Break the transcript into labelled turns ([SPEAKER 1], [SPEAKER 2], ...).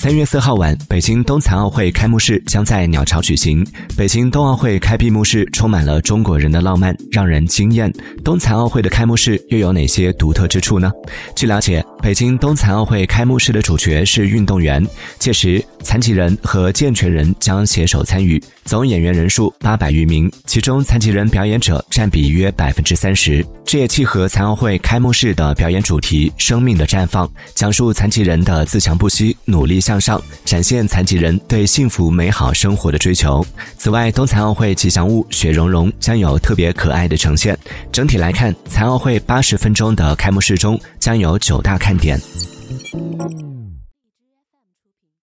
[SPEAKER 1] 三月四号晚，北京冬残奥会开幕式将在鸟巢举行。北京冬奥会开闭幕式充满了中国人的浪漫，让人惊艳。冬残奥会的开幕式又有哪些独特之处呢？据了解，北京冬残奥会开幕式的主角是运动员，届时残疾人和健全人将携手参与。总演员人数八百余名，其中残疾人表演者占比约百分之三十。这也契合残奥会开幕式的表演主题“生命的绽放”，讲述残疾人的自强不息、努力向向上，展现残疾人对幸福美好生活的追求。此外，冬残奥会吉祥物雪融融将有特别可爱的呈现。整体来看，残奥会八十分钟的开幕式中将有九大看点。